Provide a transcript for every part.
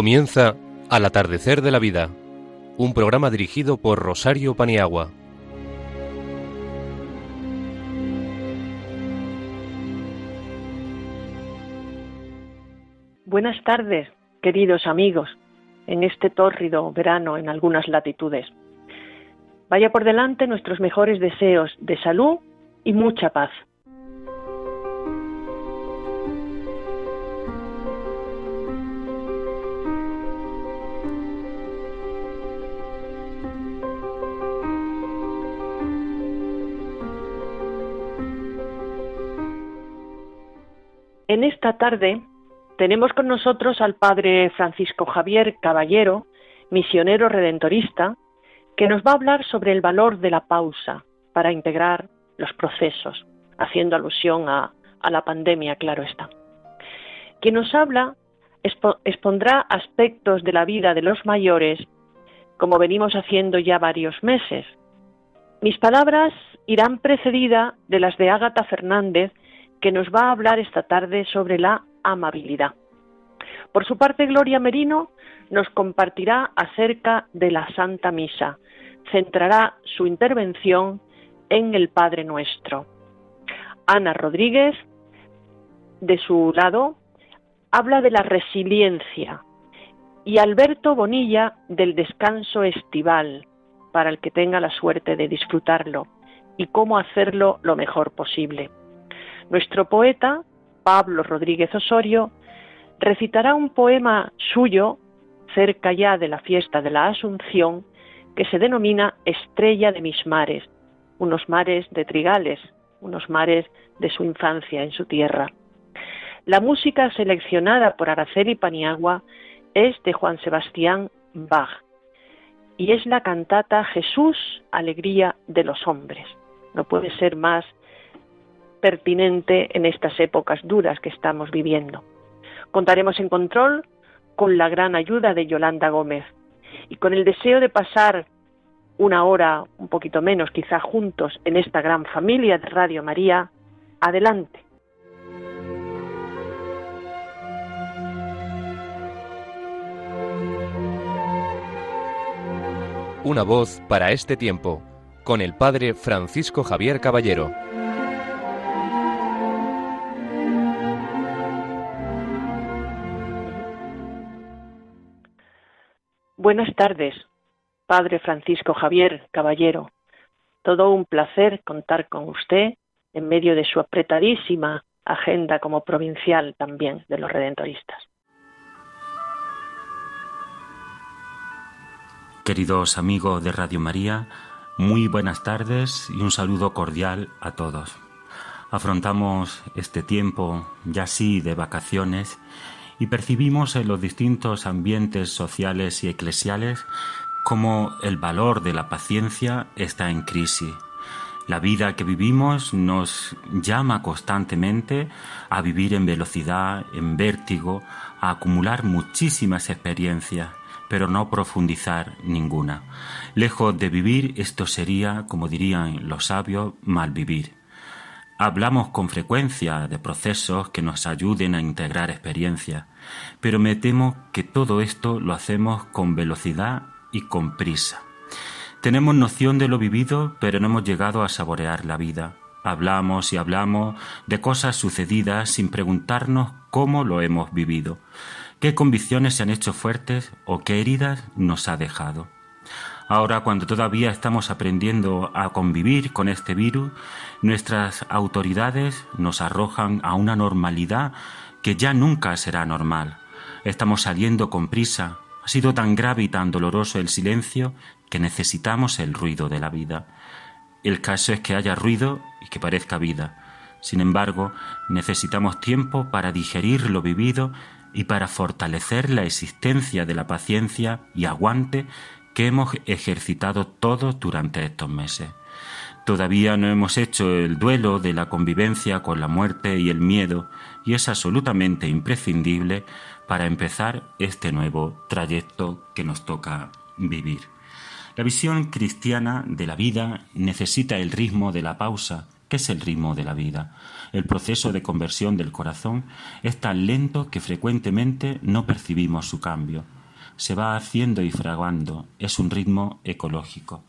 Comienza Al atardecer de la vida, un programa dirigido por Rosario Paniagua. Buenas tardes, queridos amigos, en este tórrido verano en algunas latitudes. Vaya por delante nuestros mejores deseos de salud y mucha paz. En esta tarde tenemos con nosotros al padre Francisco Javier Caballero, misionero redentorista, que nos va a hablar sobre el valor de la pausa para integrar los procesos, haciendo alusión a, la pandemia, claro está. Quien nos habla expondrá aspectos de la vida de los mayores, como venimos haciendo ya varios meses. Mis palabras irán precedidas de las de Ágata Fernández, que nos va a hablar esta tarde sobre la amabilidad. Por su parte, Gloria Merino nos compartirá acerca de la Santa Misa. Centrará su intervención en el Padre Nuestro. Ana Rodríguez, de su lado, habla de la resiliencia y Alberto Bonilla del descanso estival, para el que tenga la suerte de disfrutarlo y cómo hacerlo lo mejor posible. Nuestro poeta, Pablo Rodríguez Osorio, recitará un poema suyo cerca ya de la fiesta de la Asunción que se denomina Estrella de mis mares, unos mares de Trigales, unos mares de su infancia en su tierra. La música seleccionada por Araceli Paniagua es de Juan Sebastián Bach y es la cantata Jesús, Alegría de los Hombres. No puede ser más pertinente en estas épocas duras que estamos viviendo. Contaremos en control con la gran ayuda de Yolanda Gómez y con el deseo de pasar una hora, un poquito menos quizá juntos en esta gran familia de Radio María, adelante. Una voz para este tiempo, con el Padre Francisco Javier Caballero. Buenas tardes, Padre Francisco Javier Caballero. Todo un placer contar con usted en medio de su apretadísima agenda como provincial también de los redentoristas. Queridos amigos de Radio María, muy buenas tardes y un saludo cordial a todos. Afrontamos este tiempo ya sí de vacaciones y percibimos en los distintos ambientes sociales y eclesiales cómo el valor de la paciencia está en crisis. La vida que vivimos nos llama constantemente a vivir en velocidad, en vértigo, a acumular muchísimas experiencias, pero no profundizar ninguna. Lejos de vivir, esto sería, como dirían los sabios, malvivir. Hablamos con frecuencia de procesos que nos ayuden a integrar experiencias, pero me temo que todo esto lo hacemos con velocidad y con prisa. Tenemos noción de lo vivido, pero no hemos llegado a saborear la vida. Hablamos y hablamos de cosas sucedidas sin preguntarnos cómo lo hemos vivido, qué convicciones se han hecho fuertes o qué heridas nos ha dejado. Ahora, cuando todavía estamos aprendiendo a convivir con este virus, nuestras autoridades nos arrojan a una normalidad que ya nunca será normal. Estamos saliendo con prisa. Ha sido tan grave y tan doloroso el silencio que necesitamos el ruido de la vida. El caso es que haya ruido y que parezca vida. Sin embargo, necesitamos tiempo para digerir lo vivido y para fortalecer la existencia de la paciencia y aguante que hemos ejercitado todos durante estos meses. Todavía no hemos hecho el duelo de la convivencia con la muerte y el miedo, y es absolutamente imprescindible para empezar este nuevo trayecto que nos toca vivir. La visión cristiana de la vida necesita el ritmo de la pausa ¿Qué es el ritmo de la vida? El proceso de conversión del corazón es tan lento que frecuentemente no percibimos su cambio. Se va haciendo y fraguando, es un ritmo ecológico.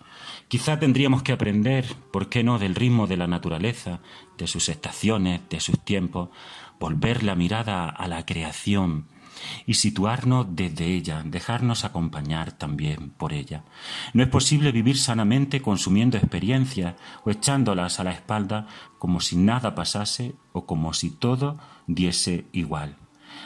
Quizá tendríamos que aprender, ¿por qué no?, del ritmo de la naturaleza, de sus estaciones, de sus tiempos, volver la mirada a la creación, y situarnos desde ella, dejarnos acompañar también por ella. No es posible vivir sanamente consumiendo experiencias o echándolas a la espalda como si nada pasase o como si todo diese igual.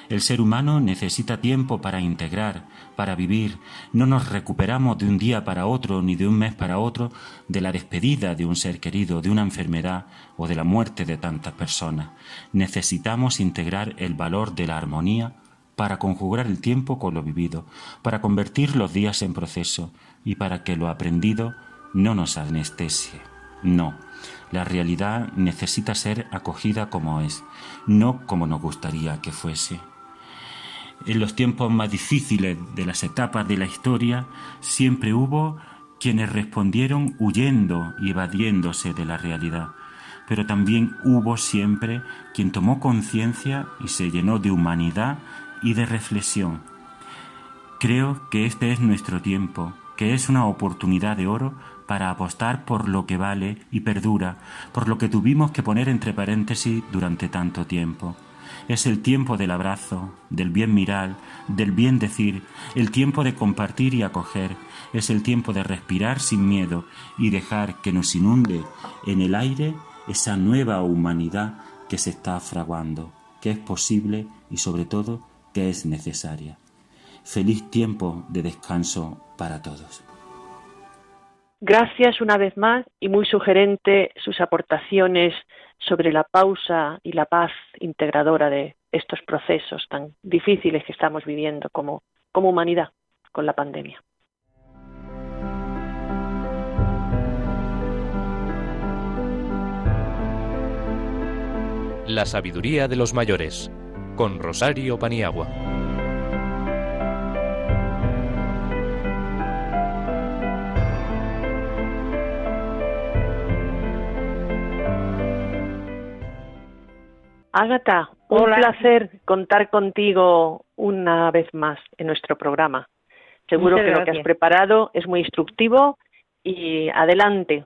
El ser humano necesita tiempo para integrar, para vivir. No nos recuperamos de un día para otro ni de un mes para otro de la despedida de un ser querido, de una enfermedad o de la muerte de tantas personas. Necesitamos integrar el valor de la armonía para conjugar el tiempo con lo vivido, para convertir los días en proceso y para que lo aprendido no nos anestesie. No, la realidad necesita ser acogida como es, no como nos gustaría que fuese. En los tiempos más difíciles de las etapas de la historia siempre hubo quienes respondieron huyendo y evadiéndose de la realidad, pero también hubo siempre quien tomó conciencia y se llenó de humanidad y de reflexión. Creo que este es nuestro tiempo, que es una oportunidad de oro para apostar por lo que vale y perdura, por lo que tuvimos que poner entre paréntesis durante tanto tiempo. Es el tiempo del abrazo, del bien mirar, del bien decir, el tiempo de compartir y acoger, es el tiempo de respirar sin miedo y dejar que nos inunde en el aire esa nueva humanidad que se está fraguando, que es posible y sobre todo que es necesaria. Feliz tiempo de descanso para todos. Gracias una vez más y muy sugerente sus aportaciones sobre la pausa y la paz integradora de estos procesos tan difíciles que estamos viviendo como, como humanidad con la pandemia. La sabiduría de los mayores con Rosario Paniagua. Ágata, un placer contar contigo una vez más en nuestro programa. Seguro que lo que has preparado es muy instructivo y adelante.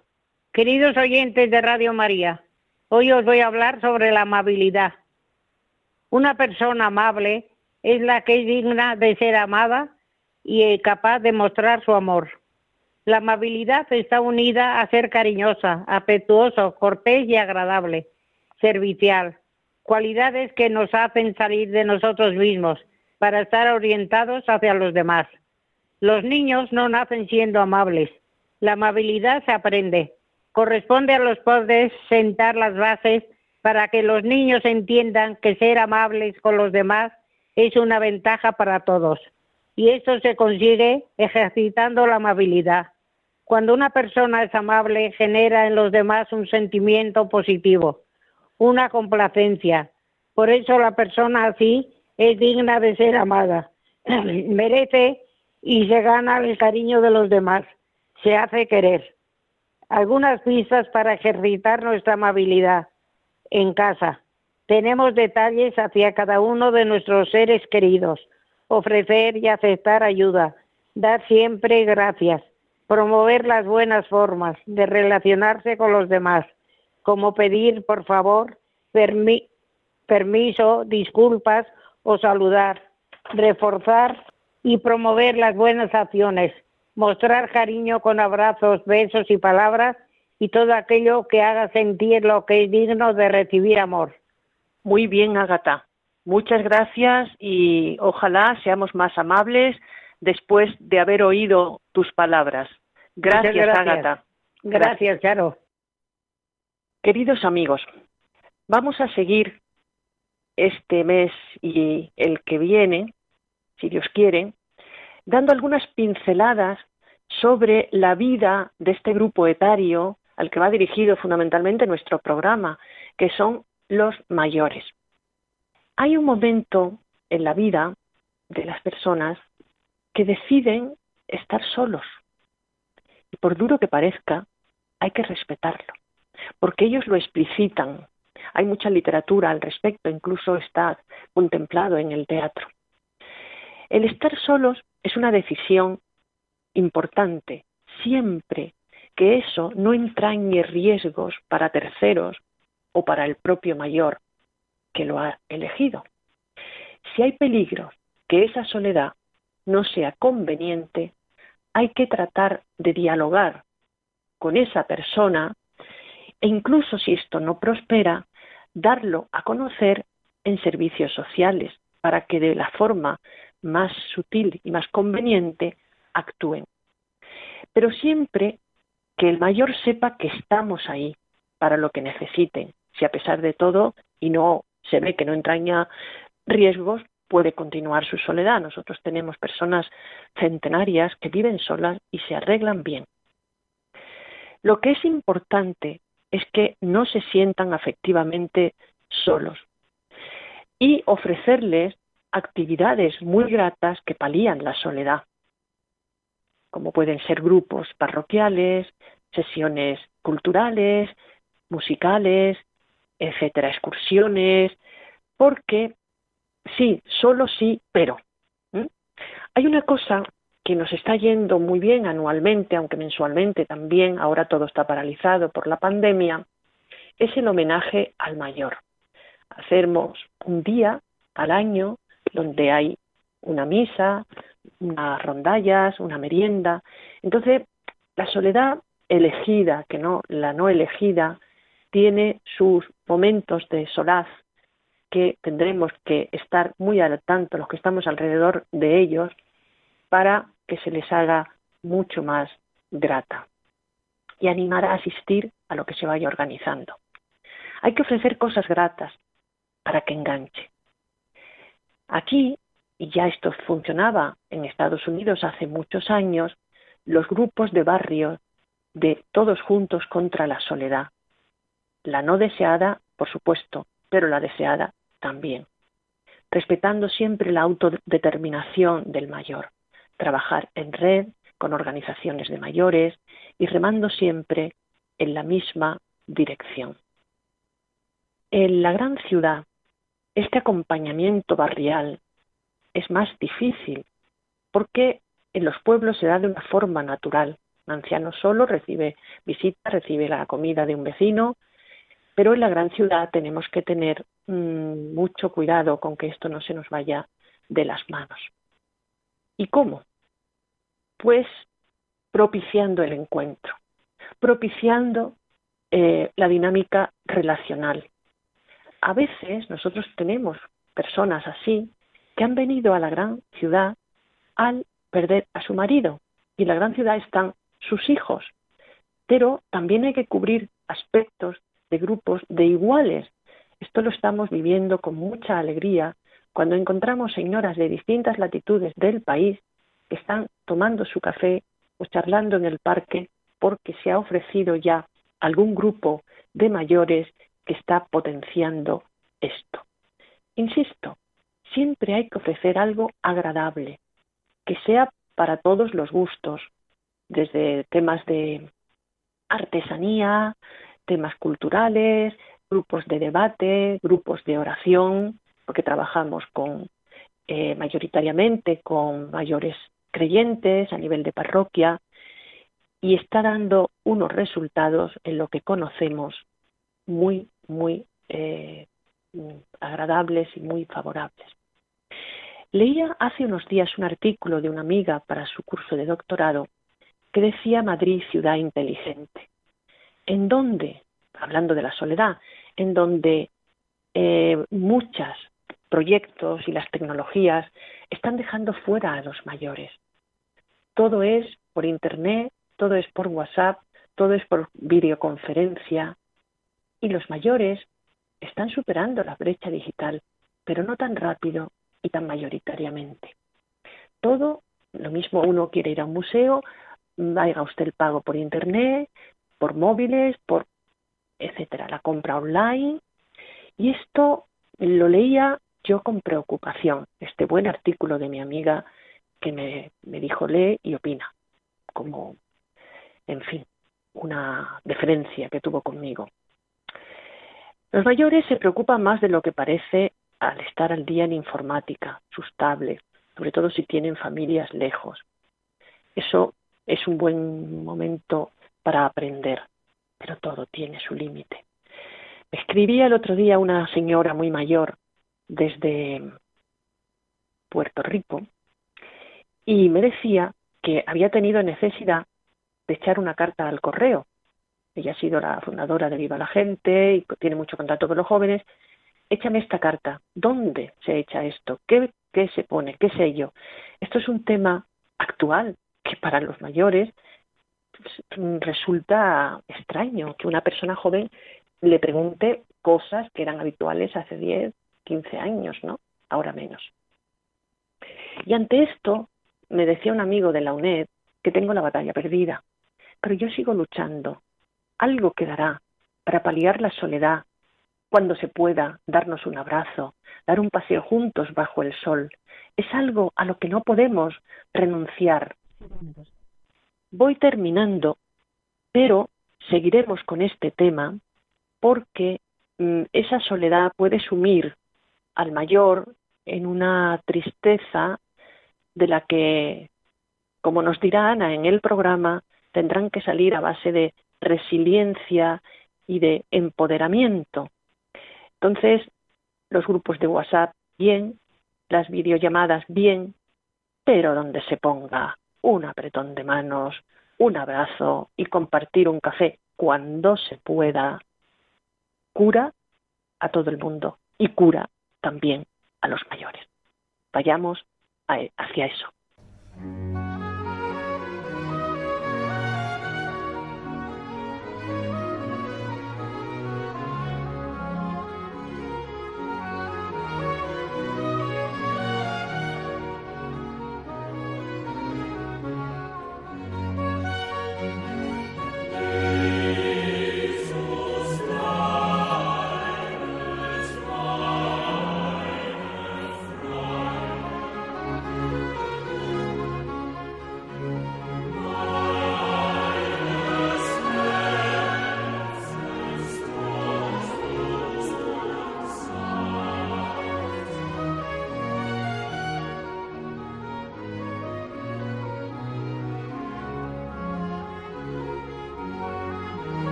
Queridos oyentes de Radio María, hoy os voy a hablar sobre la amabilidad. Una persona amable es la que es digna de ser amada y capaz de mostrar su amor. La amabilidad está unida a ser cariñosa, afectuoso, cortés y agradable, servicial, cualidades que nos hacen salir de nosotros mismos para estar orientados hacia los demás. Los niños no nacen siendo amables. La amabilidad se aprende. Corresponde a los padres sentar las bases para que los niños entiendan que ser amables con los demás es una ventaja para todos. Y eso se consigue ejercitando la amabilidad. Cuando una persona es amable, genera en los demás un sentimiento positivo, una complacencia. Por eso la persona así es digna de ser amada. Merece y se gana el cariño de los demás. Se hace querer. Algunas pistas para ejercitar nuestra amabilidad en casa. Tenemos detalles hacia cada uno de nuestros seres queridos. Ofrecer y aceptar ayuda. Dar siempre gracias. Promover las buenas formas de relacionarse con los demás, como pedir, por favor, permiso, disculpas o saludar. Reforzar y promover las buenas acciones. Mostrar cariño con abrazos, besos y palabras y todo aquello que haga sentir lo que es digno de recibir amor. Muy bien, Agata. Muchas gracias y ojalá seamos más amables después de haber oído tus palabras. Gracias, gracias. Agata. Gracias, Charo. Queridos amigos, vamos a seguir este mes y el que viene, si Dios quiere, dando algunas pinceladas sobre la vida de este grupo etario al que va dirigido fundamentalmente nuestro programa, que son los mayores. Hay un momento en la vida de las personas que deciden estar solos. Y por duro que parezca, hay que respetarlo. Porque ellos lo explicitan. Hay mucha literatura al respecto, incluso está contemplado en el teatro. El estar solos es una decisión importante, siempre que eso no entrañe riesgos para terceros o para el propio mayor que lo ha elegido. Si hay peligros que esa soledad no sea conveniente, hay que tratar de dialogar con esa persona e incluso si esto no prospera, darlo a conocer en servicios sociales para que de la forma más sutil y más conveniente actúen. Pero siempre que el mayor sepa que estamos ahí para lo que necesiten. Si a pesar de todo y no se ve que no entraña riesgos, puede continuar su soledad. Nosotros tenemos personas centenarias que viven solas y se arreglan bien. Lo que es importante es que no se sientan afectivamente solos y ofrecerles actividades muy gratas que palían la soledad, como pueden ser grupos parroquiales, sesiones culturales, musicales, etcétera, excursiones, porque sí, solo sí, pero. Hay una cosa que nos está yendo muy bien anualmente, aunque mensualmente también, ahora todo está paralizado por la pandemia, es el homenaje al mayor. Hacemos un día al año donde hay una misa, unas rondallas, una merienda. Entonces, la soledad elegida, que no, la no elegida, tiene sus momentos de solaz que tendremos que estar muy al tanto los que estamos alrededor de ellos para que se les haga mucho más grata y animar a asistir a lo que se vaya organizando. Hay que ofrecer cosas gratas para que enganche. Aquí, y ya esto funcionaba en Estados Unidos hace muchos años, los grupos de barrio de todos juntos contra la soledad. La no deseada, por supuesto, pero la deseada también. Respetando siempre la autodeterminación del mayor trabajar en red con organizaciones de mayores y remando siempre en la misma dirección. En la gran ciudad, este acompañamiento barrial es más difícil porque en los pueblos se da de una forma natural. Un anciano solo recibe visita, recibe la comida de un vecino, pero en la gran ciudad tenemos que tener mm, mucho cuidado con que esto no se nos vaya de las manos. ¿Y cómo? Pues propiciando el encuentro, propiciando eh, la dinámica relacional. A veces nosotros tenemos personas así que han venido a la gran ciudad al perder a su marido y en la gran ciudad están sus hijos, pero también hay que cubrir aspectos de grupos de iguales. Esto lo estamos viviendo con mucha alegría cuando encontramos señoras de distintas latitudes del país están tomando su café o charlando en el parque porque se ha ofrecido ya algún grupo de mayores que está potenciando esto. Insisto, siempre hay que ofrecer algo agradable, que sea para todos los gustos, desde temas de artesanía, temas culturales, grupos de debate, grupos de oración, porque trabajamos con eh, mayoritariamente con mayores creyentes, a nivel de parroquia, y está dando unos resultados en lo que conocemos muy, muy eh, agradables y muy favorables. Leía hace unos días un artículo de una amiga para su curso de doctorado que decía Madrid ciudad inteligente, en donde, hablando de la soledad, en donde eh, muchos proyectos y las tecnologías están dejando fuera a los mayores. Todo es por Internet, todo es por WhatsApp, todo es por videoconferencia. Y los mayores están superando la brecha digital, pero no tan rápido y tan mayoritariamente. Todo, lo mismo uno quiere ir a un museo, haga usted el pago por Internet, por móviles, por etcétera, la compra online. Y esto lo leía yo con preocupación, este buen artículo de mi amiga que me, me dijo lee y opina, como, en fin. una deferencia que tuvo conmigo. Los mayores se preocupan más de lo que parece al estar al día en informática, sus tablets, sobre todo si tienen familias lejos. Eso es un buen momento para aprender, pero todo tiene su límite. Me escribía el otro día una señora muy mayor desde Puerto Rico y me decía que había tenido necesidad de echar una carta al correo. Ella ha sido la fundadora de Viva la Gente y tiene mucho contacto con los jóvenes. Échame esta carta. ¿Dónde se echa esto? ¿Qué, qué se pone? ¿Qué sello? Esto es un tema actual que para los mayores pues, resulta extraño que una persona joven le pregunte cosas que eran habituales hace 10, 15 años, ¿no? Ahora menos. Y ante esto, me decía un amigo de la UNED que tengo la batalla perdida, pero yo sigo luchando. Algo quedará para paliar la soledad, cuando se pueda darnos un abrazo, dar un paseo juntos bajo el sol. Es algo a lo que no podemos renunciar. Voy terminando, pero seguiremos con este tema porque mm, esa soledad puede sumir al mayor en una tristeza de la que, como nos dirá Ana en el programa, tendrán que salir a base de resiliencia y de empoderamiento. Entonces, los grupos de WhatsApp, bien, las videollamadas, bien, pero donde se ponga un apretón de manos, un abrazo y compartir un café cuando se pueda, cura a todo el mundo y cura también a los mayores. Vayamos hacia eso.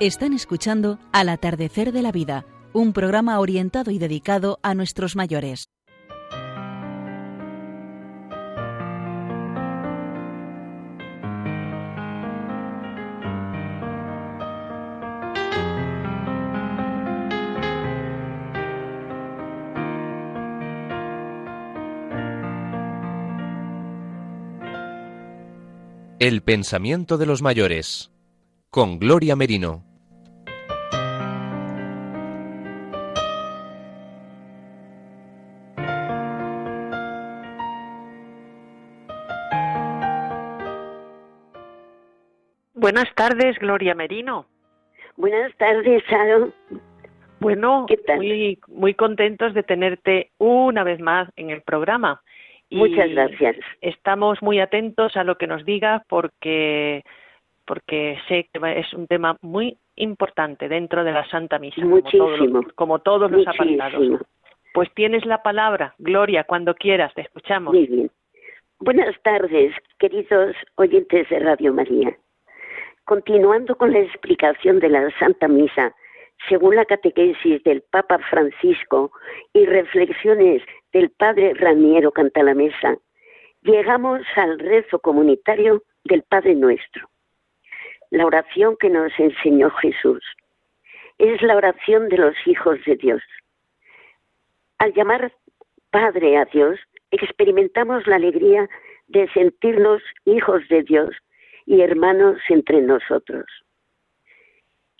Están escuchando Al atardecer de la vida, un programa orientado y dedicado a nuestros mayores. El pensamiento de los mayores con Gloria Merino. Buenas tardes, Gloria Merino. Buenas tardes, Saro. Bueno, Muy, muy contentos de tenerte una vez más en el programa. Muchas gracias. Estamos muy atentos a lo que nos digas porque, porque sé que es un tema muy importante dentro de la Santa Misa, Muchísimo. como todos, los apartados. Pues tienes la palabra, Gloria, cuando quieras, te escuchamos. Muy bien. Buenas tardes, queridos oyentes de Radio María. Continuando con la explicación de la Santa Misa, según la catequesis del Papa Francisco y reflexiones del Padre Raniero Cantalamesa, llegamos al rezo comunitario del Padre Nuestro. La oración que nos enseñó Jesús es la oración de los hijos de Dios. Al llamar Padre a Dios, experimentamos la alegría de sentirnos hijos de Dios y hermanos entre nosotros.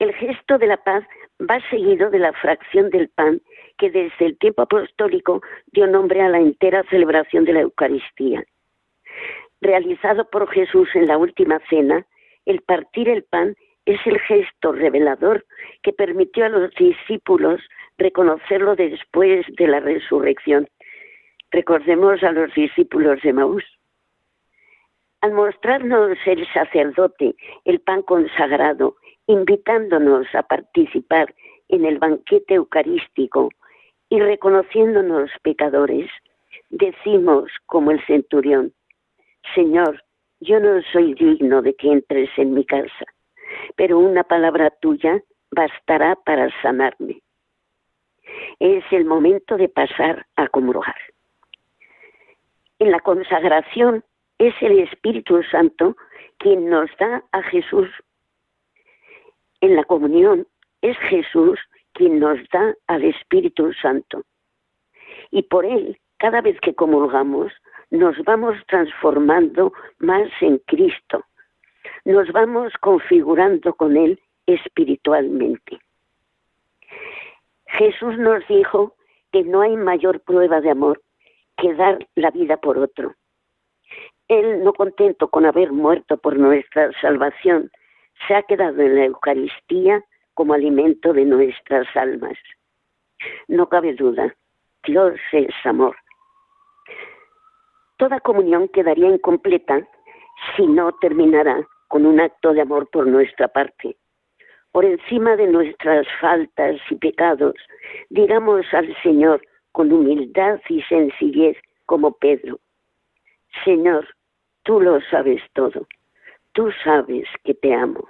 El gesto de la paz va seguido de la fracción del pan que desde el tiempo apostólico dio nombre a la entera celebración de la Eucaristía. Realizado por Jesús en la última cena, el partir el pan es el gesto revelador que permitió a los discípulos reconocerlo después de la resurrección. Recordemos a los discípulos de Maús. Al mostrarnos el sacerdote el pan consagrado, invitándonos a participar en el banquete eucarístico y reconociéndonos pecadores, decimos como el centurión, Señor, yo no soy digno de que entres en mi casa, pero una palabra tuya bastará para sanarme. Es el momento de pasar a comulgar. En la consagración es el Espíritu Santo quien nos da a Jesús. En la comunión es Jesús quien nos da al Espíritu Santo. Y por él, cada vez que comulgamos, nos vamos transformando más en Cristo. Nos vamos configurando con Él espiritualmente. Jesús nos dijo que no hay mayor prueba de amor que dar la vida por otro. Él, no contento con haber muerto por nuestra salvación, se ha quedado en la Eucaristía como alimento de nuestras almas. No cabe duda, Dios es amor. Toda comunión quedaría incompleta si no terminara con un acto de amor por nuestra parte. Por encima de nuestras faltas y pecados, digamos al Señor con humildad y sencillez como Pedro, Señor, tú lo sabes todo, tú sabes que te amo.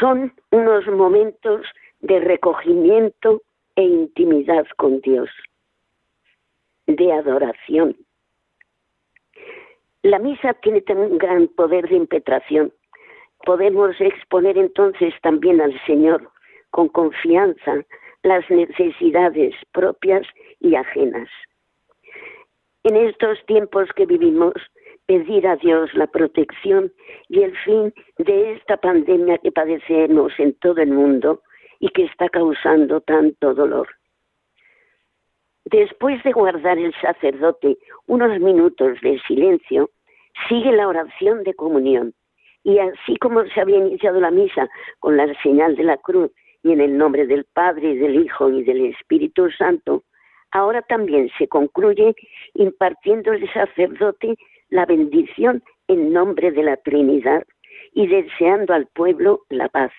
Son unos momentos de recogimiento e intimidad con Dios de adoración. La misa tiene un gran poder de impetración. Podemos exponer entonces también al Señor con confianza las necesidades propias y ajenas. En estos tiempos que vivimos, pedir a Dios la protección y el fin de esta pandemia que padecemos en todo el mundo y que está causando tanto dolor. Después de guardar el sacerdote unos minutos de silencio, sigue la oración de comunión. Y así como se había iniciado la misa con la señal de la cruz y en el nombre del Padre, del Hijo y del Espíritu Santo, ahora también se concluye impartiendo el sacerdote la bendición en nombre de la Trinidad y deseando al pueblo la paz.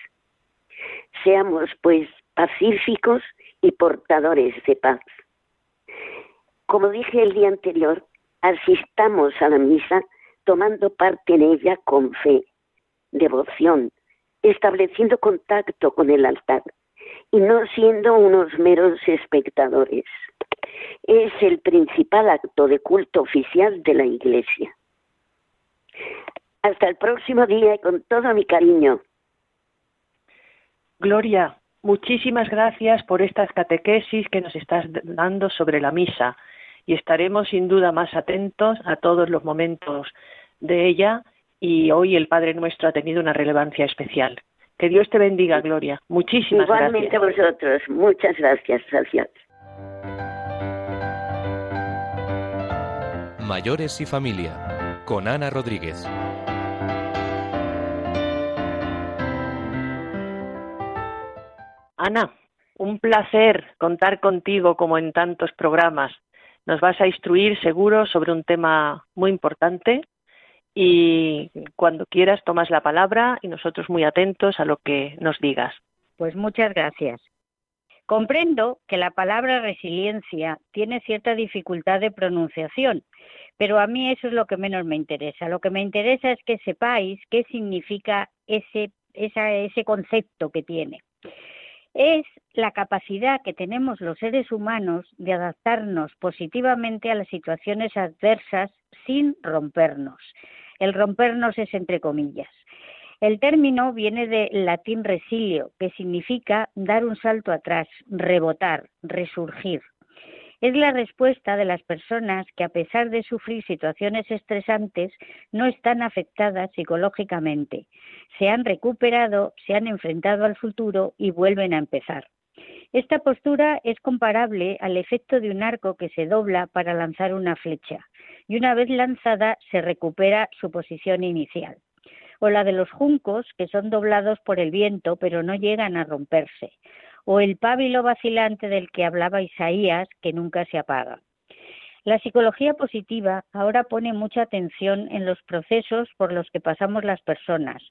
Seamos, pues, pacíficos y portadores de paz. Como dije el día anterior, asistamos a la misa tomando parte en ella con fe, devoción, estableciendo contacto con el altar y no siendo unos meros espectadores. Es el principal acto de culto oficial de la Iglesia. Hasta el próximo día y con todo mi cariño. Gloria, muchísimas gracias por estas catequesis que nos estás dando sobre la misa y estaremos sin duda más atentos a todos los momentos de ella y hoy el Padre Nuestro ha tenido una relevancia especial. Que Dios te bendiga, Gloria. Muchísimas Igualmente gracias. Igualmente vosotros. Muchas gracias. Gracias. Mayores y familia con Ana Rodríguez. Ana, un placer contar contigo como en tantos programas. Nos vas a instruir seguro sobre un tema muy importante y cuando quieras tomas la palabra y nosotros muy atentos a lo que nos digas. Pues muchas gracias. Comprendo que la palabra resiliencia tiene cierta dificultad de pronunciación, pero a mí eso es lo que menos me interesa. Lo que me interesa es que sepáis qué significa ese, ese concepto que tiene es la capacidad que tenemos los seres humanos de adaptarnos positivamente a las situaciones adversas sin rompernos. El rompernos es entre comillas. El término viene del latín resilio, que significa dar un salto atrás, rebotar, resurgir. Es la respuesta de las personas que a pesar de sufrir situaciones estresantes no están afectadas psicológicamente. Se han recuperado, se han enfrentado al futuro y vuelven a empezar. Esta postura es comparable al efecto de un arco que se dobla para lanzar una flecha y una vez lanzada se recupera su posición inicial. O la de los juncos que son doblados por el viento pero no llegan a romperse o el pábilo vacilante del que hablaba Isaías, que nunca se apaga. La psicología positiva ahora pone mucha atención en los procesos por los que pasamos las personas,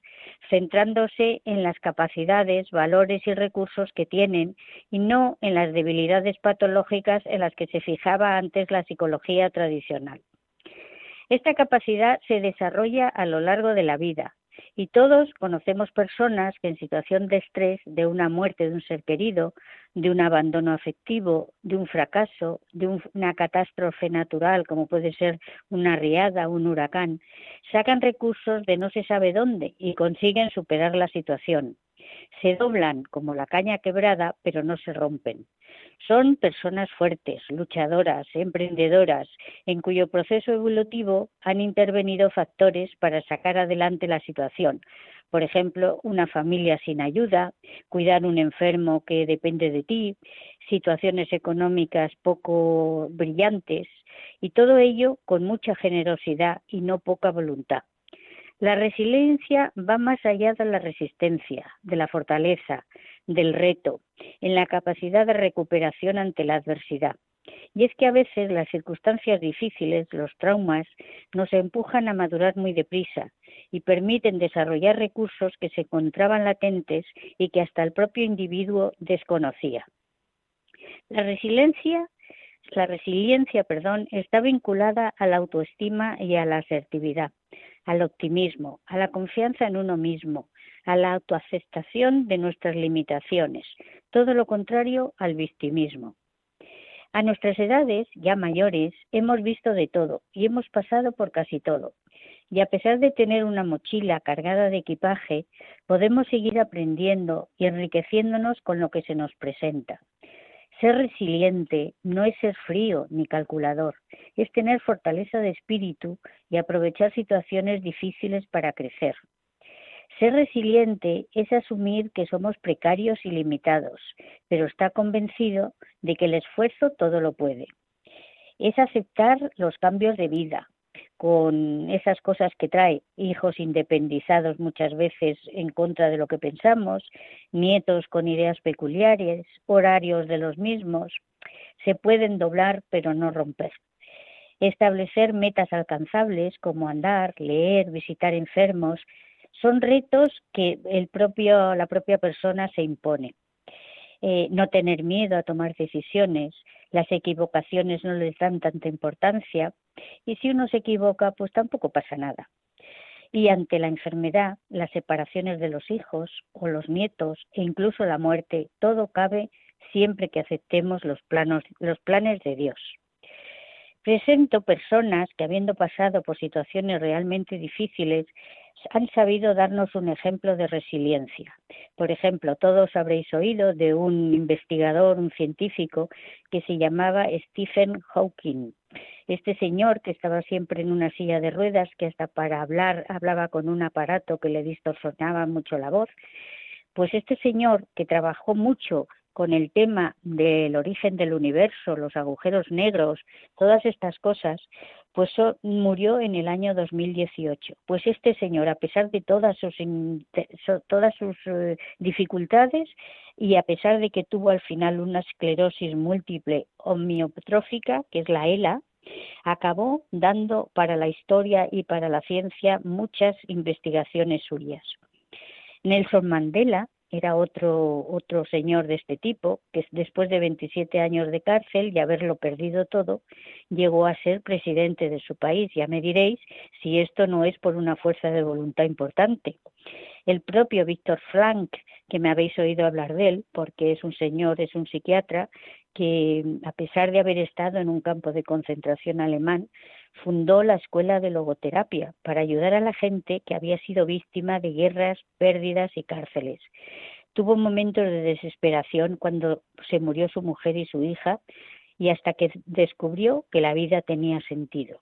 centrándose en las capacidades, valores y recursos que tienen y no en las debilidades patológicas en las que se fijaba antes la psicología tradicional. Esta capacidad se desarrolla a lo largo de la vida, y todos conocemos personas que en situación de estrés, de una muerte de un ser querido, de un abandono afectivo, de un fracaso, de una catástrofe natural como puede ser una riada, un huracán, sacan recursos de no se sabe dónde y consiguen superar la situación. Se doblan como la caña quebrada, pero no se rompen. Son personas fuertes, luchadoras, emprendedoras, en cuyo proceso evolutivo han intervenido factores para sacar adelante la situación. Por ejemplo, una familia sin ayuda, cuidar un enfermo que depende de ti, situaciones económicas poco brillantes, y todo ello con mucha generosidad y no poca voluntad. La resiliencia va más allá de la resistencia, de la fortaleza, del reto, en la capacidad de recuperación ante la adversidad. Y es que a veces las circunstancias difíciles, los traumas, nos empujan a madurar muy deprisa y permiten desarrollar recursos que se encontraban latentes y que hasta el propio individuo desconocía. La resiliencia, la resiliencia, perdón, está vinculada a la autoestima y a la asertividad al optimismo, a la confianza en uno mismo, a la autoaceptación de nuestras limitaciones, todo lo contrario al victimismo. A nuestras edades, ya mayores, hemos visto de todo y hemos pasado por casi todo. Y a pesar de tener una mochila cargada de equipaje, podemos seguir aprendiendo y enriqueciéndonos con lo que se nos presenta. Ser resiliente no es ser frío ni calculador, es tener fortaleza de espíritu y aprovechar situaciones difíciles para crecer. Ser resiliente es asumir que somos precarios y limitados, pero está convencido de que el esfuerzo todo lo puede. Es aceptar los cambios de vida, con esas cosas que trae, hijos independizados muchas veces en contra de lo que pensamos, nietos con ideas peculiares, horarios de los mismos, se pueden doblar pero no romper. Establecer metas alcanzables como andar, leer, visitar enfermos, son retos que el propio, la propia persona se impone. Eh, no tener miedo a tomar decisiones, las equivocaciones no les dan tanta importancia y si uno se equivoca, pues tampoco pasa nada. Y ante la enfermedad, las separaciones de los hijos o los nietos e incluso la muerte, todo cabe siempre que aceptemos los, los planes de Dios. Presento personas que habiendo pasado por situaciones realmente difíciles han sabido darnos un ejemplo de resiliencia. Por ejemplo, todos habréis oído de un investigador, un científico, que se llamaba Stephen Hawking. Este señor que estaba siempre en una silla de ruedas, que hasta para hablar hablaba con un aparato que le distorsionaba mucho la voz, pues este señor que trabajó mucho con el tema del origen del universo, los agujeros negros, todas estas cosas, pues murió en el año 2018. Pues este señor, a pesar de todas sus, eh, dificultades y a pesar de que tuvo al final una esclerosis múltiple homeotrófica, que es la ELA, acabó dando para la historia y para la ciencia muchas investigaciones suyas. Nelson Mandela era otro, otro señor de este tipo, que después de 27 años de cárcel y haberlo perdido todo, llegó a ser presidente de su país. Ya me diréis si esto no es por una fuerza de voluntad importante. El propio Víctor Frank, que me habéis oído hablar de él, porque es un señor, es un psiquiatra, que a pesar de haber estado en un campo de concentración alemán, fundó la Escuela de Logoterapia para ayudar a la gente que había sido víctima de guerras, pérdidas y cárceles. Tuvo momentos de desesperación cuando se murió su mujer y su hija y hasta que descubrió que la vida tenía sentido.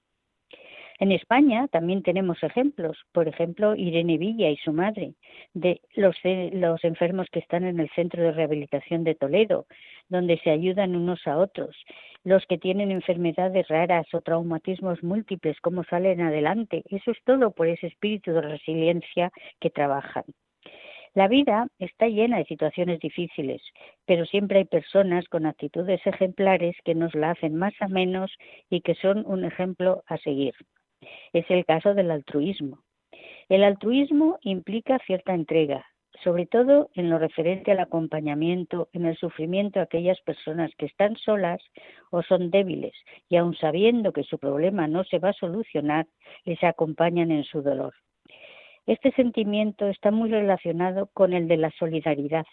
En España también tenemos ejemplos, por ejemplo, Irene Villa y su madre, de los, los, enfermos que están en el Centro de Rehabilitación de Toledo, donde se ayudan unos a otros, los que tienen enfermedades raras o traumatismos múltiples, cómo salen adelante. Eso es todo por ese espíritu de resiliencia que trabajan. La vida está llena de situaciones difíciles, pero siempre hay personas con actitudes ejemplares que nos la hacen más a menos y que son un ejemplo a seguir. Es el caso del altruismo. El altruismo implica cierta entrega, sobre todo en lo referente al acompañamiento en el sufrimiento de aquellas personas que están solas o son débiles y aun sabiendo que su problema no se va a solucionar, les acompañan en su dolor. Este sentimiento está muy relacionado con el de la solidaridad,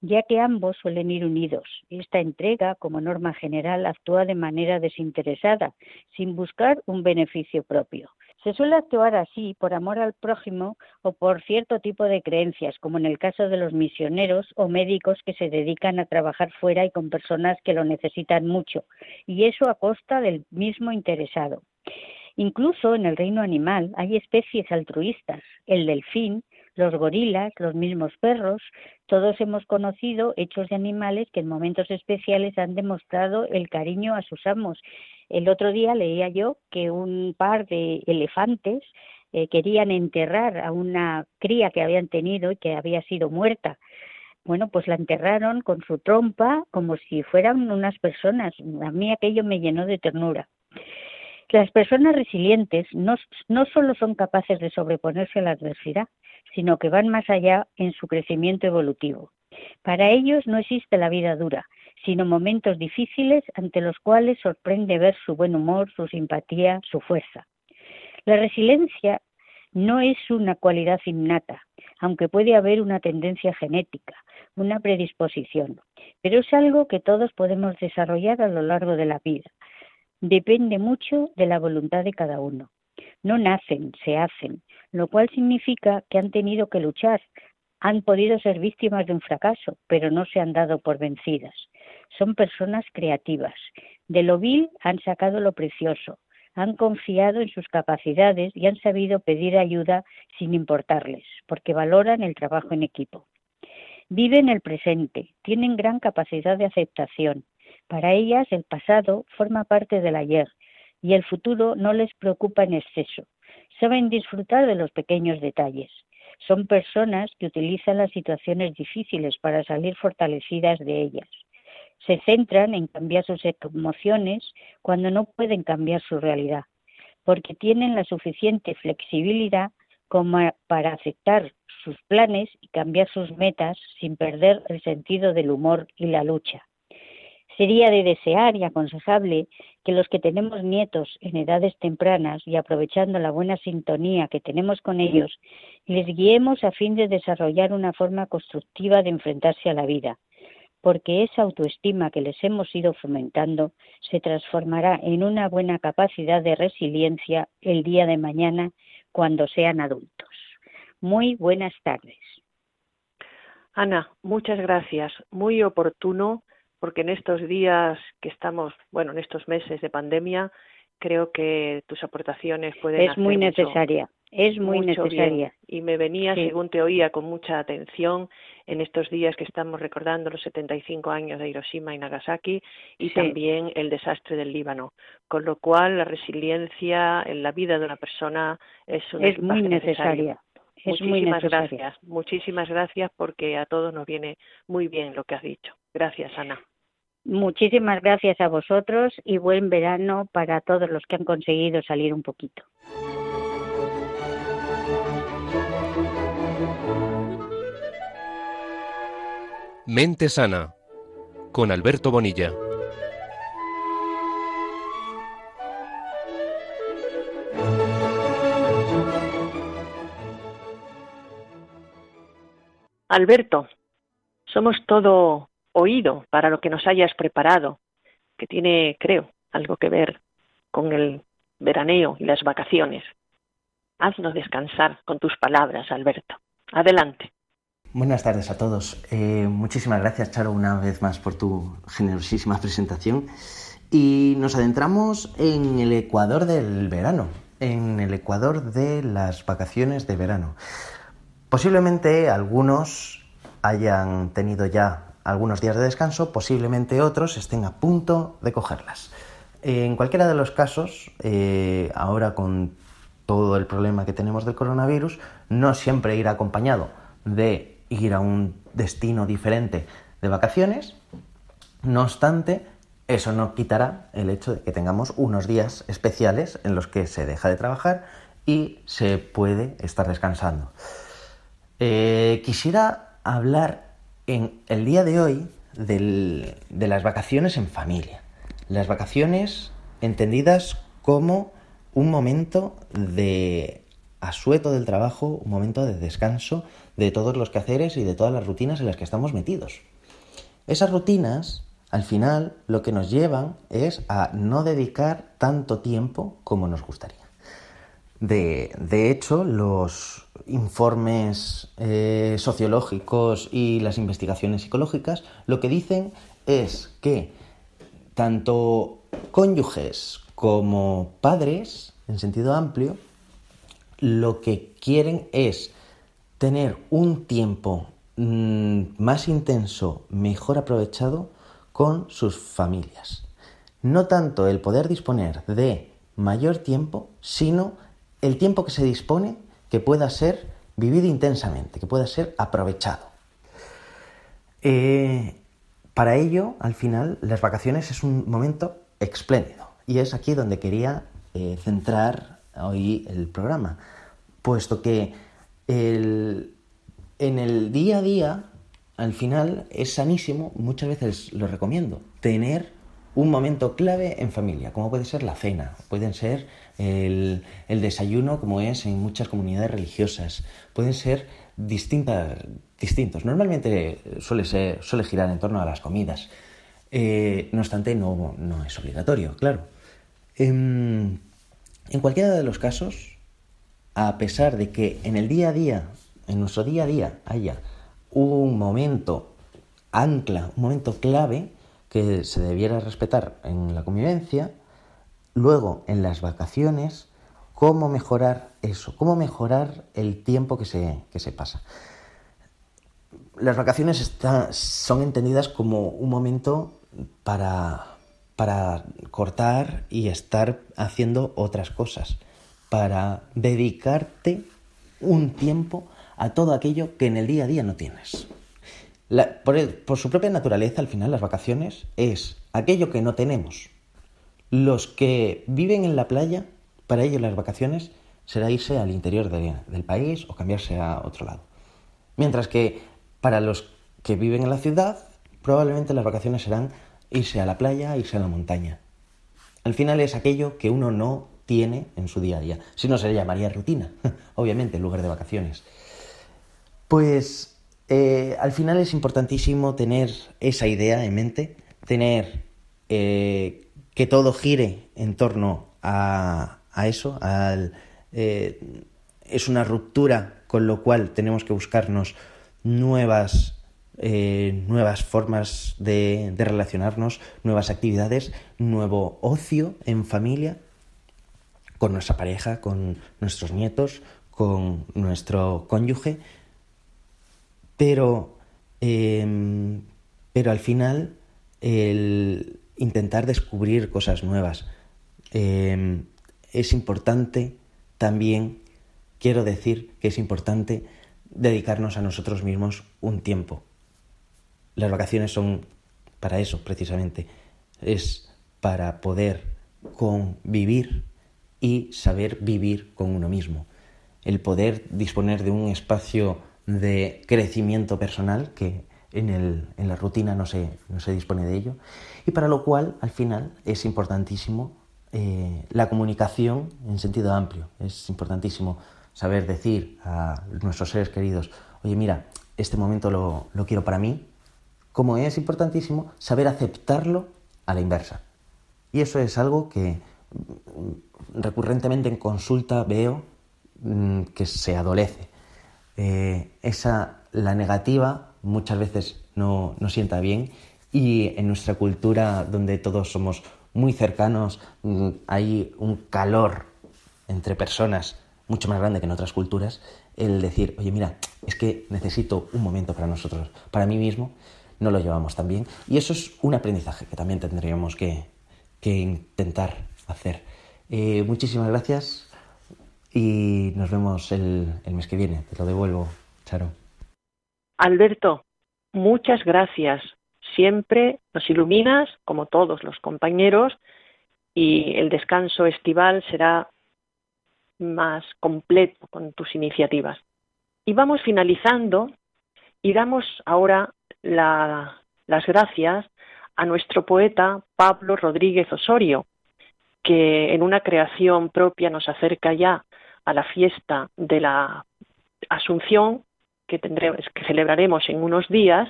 ya que ambos suelen ir unidos. Esta entrega, como norma general, actúa de manera desinteresada, sin buscar un beneficio propio. Se suele actuar así por amor al prójimo o por cierto tipo de creencias, como en el caso de los misioneros o médicos que se dedican a trabajar fuera y con personas que lo necesitan mucho, y eso a costa del mismo interesado. Incluso en el reino animal hay especies altruistas, el delfín, los gorilas, los mismos perros, todos hemos conocido hechos de animales que en momentos especiales han demostrado el cariño a sus amos. El otro día leía yo que un par de elefantes eh, querían enterrar a una cría que habían tenido y que había sido muerta. Bueno, pues la enterraron con su trompa como si fueran unas personas. A mí aquello me llenó de ternura. Las personas resilientes no, no solo son capaces de sobreponerse a la adversidad, sino que van más allá en su crecimiento evolutivo. Para ellos no existe la vida dura, sino momentos difíciles ante los cuales sorprende ver su buen humor, su simpatía, su fuerza. La resiliencia no es una cualidad innata, aunque puede haber una tendencia genética, una predisposición, pero es algo que todos podemos desarrollar a lo largo de la vida depende mucho de la voluntad de cada uno. No nacen, se hacen, lo cual significa que han tenido que luchar, han podido ser víctimas de un fracaso, pero no se han dado por vencidas. Son personas creativas. De lo vil han sacado lo precioso, han confiado en sus capacidades y han sabido pedir ayuda sin importarles, porque valoran el trabajo en equipo. Viven el presente, tienen gran capacidad de aceptación, para ellas el pasado forma parte del ayer y el futuro no les preocupa en exceso. Saben disfrutar de los pequeños detalles. Son personas que utilizan las situaciones difíciles para salir fortalecidas de ellas. Se centran en cambiar sus emociones cuando no pueden cambiar su realidad, porque tienen la suficiente flexibilidad como para aceptar sus planes y cambiar sus metas sin perder el sentido del humor y la lucha. Sería de desear y aconsejable que los que tenemos nietos en edades tempranas y aprovechando la buena sintonía que tenemos con ellos, les guiemos a fin de desarrollar una forma constructiva de enfrentarse a la vida, porque esa autoestima que les hemos ido fomentando se transformará en una buena capacidad de resiliencia el día de mañana cuando sean adultos. Muy buenas tardes. Ana, muchas gracias. Muy oportuno porque en estos días que estamos, bueno, en estos meses de pandemia, creo que tus aportaciones pueden es muy necesaria es muy necesaria. Y me venía según te oía con mucha atención en estos días que estamos recordando los 75 años de Hiroshima y Nagasaki y también el desastre del Líbano. Con lo cual la resiliencia en la vida de una persona es, es muy necesaria es muchísimas gracias muchísimas gracias porque a todos nos viene muy bien lo que has dicho gracias Ana Muchísimas gracias a vosotros y buen verano para todos los que han conseguido salir un poquito. Mente Sana con Alberto Bonilla. Alberto, somos todo oído para lo que nos hayas preparado, que tiene, creo, algo que ver con el veraneo y las vacaciones. Haznos descansar con tus palabras, Alberto. Adelante. Buenas tardes a todos. Eh, muchísimas gracias, Charo, una vez más por tu generosísima presentación. Y nos adentramos en el Ecuador del verano, en el Ecuador de las vacaciones de verano. Posiblemente algunos hayan tenido ya algunos días de descanso, posiblemente otros estén a punto de cogerlas. En cualquiera de los casos, eh, ahora con todo el problema que tenemos del coronavirus, no siempre ir acompañado de ir a un destino diferente de vacaciones. No obstante, eso no quitará el hecho de que tengamos unos días especiales en los que se deja de trabajar y se puede estar descansando. Eh, quisiera hablar en el día de hoy de las vacaciones en familia. Las vacaciones entendidas como un momento de asueto del trabajo, un momento de descanso de todos los quehaceres y de todas las rutinas en las que estamos metidos. Esas rutinas, al final, lo que nos llevan es a no dedicar tanto tiempo como nos gustaría. De, hecho, los informes eh, sociológicos y las investigaciones psicológicas lo que dicen es que tanto cónyuges como padres, en sentido amplio, lo que quieren es tener un tiempo mm, más intenso, mejor aprovechado con sus familias. No tanto el poder disponer de mayor tiempo, sino el tiempo que se dispone que pueda ser vivido intensamente, que pueda ser aprovechado. Eh, para ello, al final, las vacaciones es un momento espléndido. Y es aquí donde quería eh, centrar hoy el programa, puesto que en el día a día, al final, es sanísimo, muchas veces lo recomiendo, tener un momento clave en familia, como puede ser la cena, pueden ser el, desayuno, como es en muchas comunidades religiosas, pueden ser distintas, distintos. Normalmente suele, suele girar en torno a las comidas. Eh, no obstante, no, no es obligatorio, claro. En, cualquiera de los casos, a pesar de que en el día a día, en nuestro día a día, haya un momento ancla, un momento clave que se debiera respetar en la convivencia, luego en las vacaciones, cómo mejorar eso, cómo mejorar el tiempo que se, que se pasa. Las vacaciones son entendidas como un momento para para cortar y estar haciendo otras cosas, para dedicarte un tiempo a todo aquello que en el día a día no tienes. por, su propia naturaleza, al final, las vacaciones es aquello que no tenemos. Los que viven en la playa, para ellos las vacaciones será irse al interior del país o cambiarse a otro lado. Mientras que para los que viven en la ciudad, probablemente las vacaciones serán irse a la playa, irse a la montaña. Al final es aquello que uno no tiene en su día a día. Si no, se le llamaría rutina, obviamente, en lugar de vacaciones. Pues eh, al final es importantísimo tener esa idea en mente, tener eh, que todo gire en torno a, eso, eh, es una ruptura con lo cual tenemos que buscarnos nuevas eh, nuevas formas de, relacionarnos, nuevas actividades, nuevo ocio en familia, con nuestra pareja, con nuestros nietos, con nuestro cónyuge, pero, em, pero al final el intentar descubrir cosas nuevas em, es importante también, quiero decir que es importante dedicarnos a nosotros mismos un tiempo, las vacaciones son para eso, precisamente. Es para poder convivir y saber vivir con uno mismo. El poder disponer de un espacio de crecimiento personal que en, el, en la rutina no se, no se, dispone de ello. Y para lo cual, al final, es importantísimo eh, la comunicación en sentido amplio. Es importantísimo saber decir a nuestros seres queridos, oye, mira, este momento lo, lo quiero para mí, como es importantísimo saber aceptarlo a la inversa. Y eso es algo que mm, recurrentemente en consulta veo mm, que se adolece. Eh, esa, la negativa muchas veces no, sienta bien y en nuestra cultura donde todos somos muy cercanos, mm, hay un calor entre personas mucho más grande que en otras culturas, el decir, oye, mira, es que necesito un momento para nosotros, para mí mismo, no lo llevamos tan bien. Y eso es un aprendizaje que también tendríamos que, intentar hacer. Eh, muchísimas gracias y nos vemos el, el mes que viene. Te lo devuelvo, Charo. Alberto, muchas gracias siempre nos iluminas, como todos los compañeros, y el descanso estival será más completo con tus iniciativas. Y vamos finalizando y damos ahora las gracias a nuestro poeta Pablo Rodríguez Osorio, que en una creación propia nos acerca ya a la fiesta de la Asunción que, tendremos, que celebraremos en unos días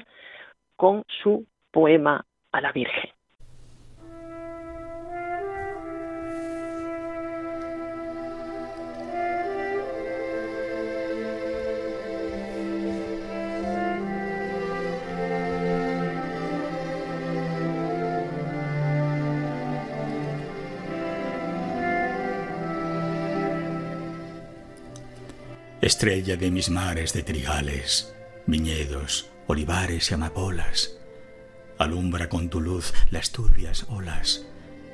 con su poema a la Virgen. Estrella de mis mares de trigales, viñedos, olivares y amapolas, alumbra con tu luz las turbias olas,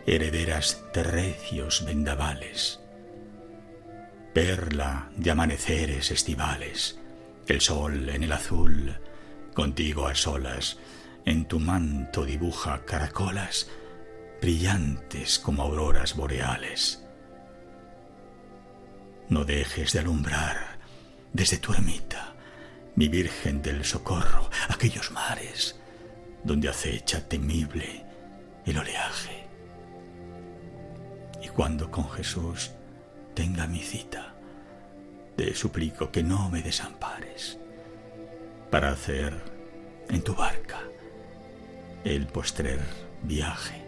herederas de recios vendavales. Perla de amaneceres estivales, el sol en el azul, contigo a solas, en tu manto dibuja caracolas brillantes como auroras boreales. No dejes de alumbrar desde tu ermita, mi Virgen del Socorro, aquellos mares donde acecha temible el oleaje. Y cuando con Jesús tenga mi cita, te suplico que no me desampares para hacer en tu barca el postrer viaje.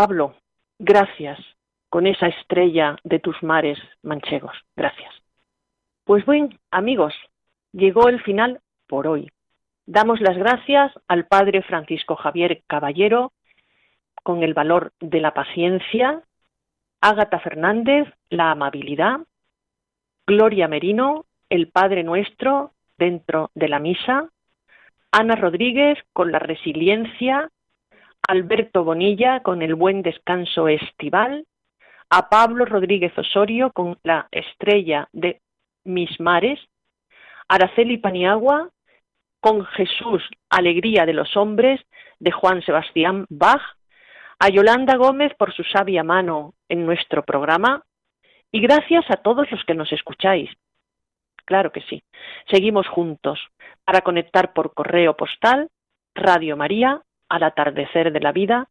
Pablo, gracias con esa estrella de tus mares manchegos. Gracias. Pues bien, amigos, llegó el final por hoy. Damos las gracias al Padre Francisco Javier Caballero con el valor de la paciencia, Ágata Fernández, la amabilidad, Gloria Merino, el Padre Nuestro dentro de la misa, Ana Rodríguez con la resiliencia Alberto Bonilla con el buen descanso estival, a Pablo Rodríguez Osorio con la estrella de Mis Mares, Araceli Paniagua con Jesús, Alegría de los Hombres de Juan Sebastián Bach, a Yolanda Gómez por su sabia mano en nuestro programa y gracias a todos los que nos escucháis. Claro que sí. Seguimos juntos para conectar por correo postal Radio María al atardecer de la vida,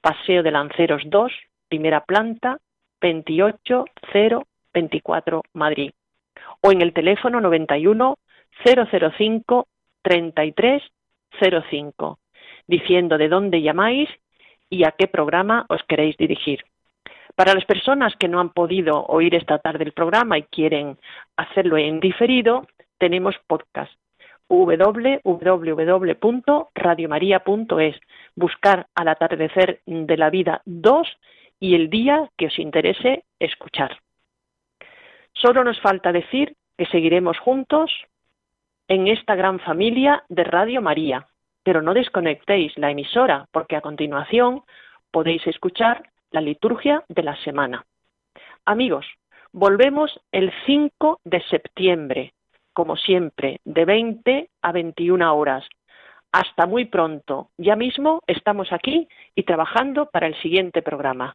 Paseo de Lanceros 2, primera planta, 28024 Madrid. O en el teléfono 91 005 3305, diciendo de dónde llamáis y a qué programa os queréis dirigir. Para las personas que no han podido oír esta tarde el programa y quieren hacerlo en diferido, tenemos podcast www.radiomaria.es. Buscar al atardecer de la vida 2 y el día que os interese escuchar. Solo nos falta decir que seguiremos juntos en esta gran familia de Radio María, pero no desconectéis la emisora porque a continuación podéis escuchar la liturgia de la semana. Amigos, volvemos el 5 de septiembre como siempre, de 20 a 21 horas. Hasta muy pronto. Ya mismo estamos aquí y trabajando para el siguiente programa.